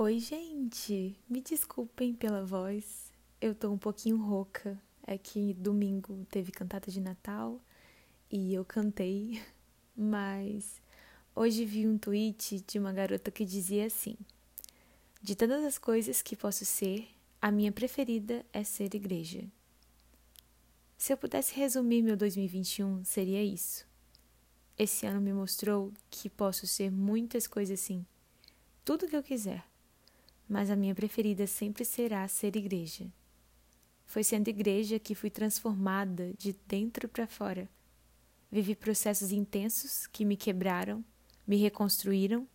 Oi, gente! Me desculpem pela voz, eu tô um pouquinho rouca. É que domingo teve cantata de Natal e eu cantei, mas hoje vi um tweet de uma garota que dizia assim: De todas as coisas que posso ser, a minha preferida é ser igreja. Se eu pudesse resumir meu 2021, seria isso. Esse ano me mostrou que posso ser muitas coisas assim, tudo que eu quiser mas a minha preferida sempre será ser igreja. Foi sendo igreja que fui transformada de dentro para fora. Vivi processos intensos que me quebraram, me reconstruíram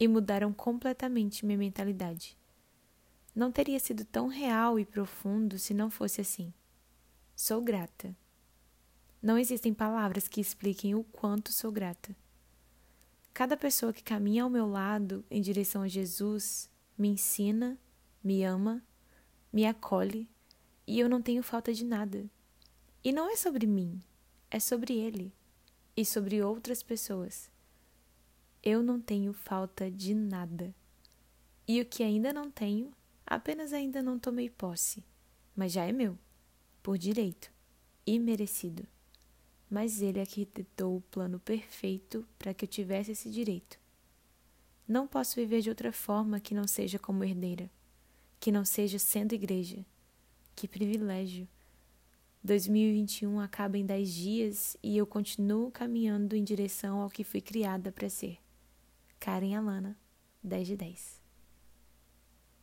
e mudaram completamente minha mentalidade. Não teria sido tão real e profundo se não fosse assim. Sou grata. Não existem palavras que expliquem o quanto sou grata. Cada pessoa que caminha ao meu lado em direção a Jesus me ensina, me ama, me acolhe e eu não tenho falta de nada. E não é sobre mim, é sobre ele e sobre outras pessoas. Eu não tenho falta de nada. E o que ainda não tenho, apenas ainda não tomei posse, mas já é meu, por direito e merecido. Mas ele arquitetou o plano perfeito para que eu tivesse esse direito. Não posso viver de outra forma que não seja como herdeira, que não seja sendo igreja. Que privilégio! 2021 acaba em dez dias e eu continuo caminhando em direção ao que fui criada para ser. Karen Alana, 10 de 10.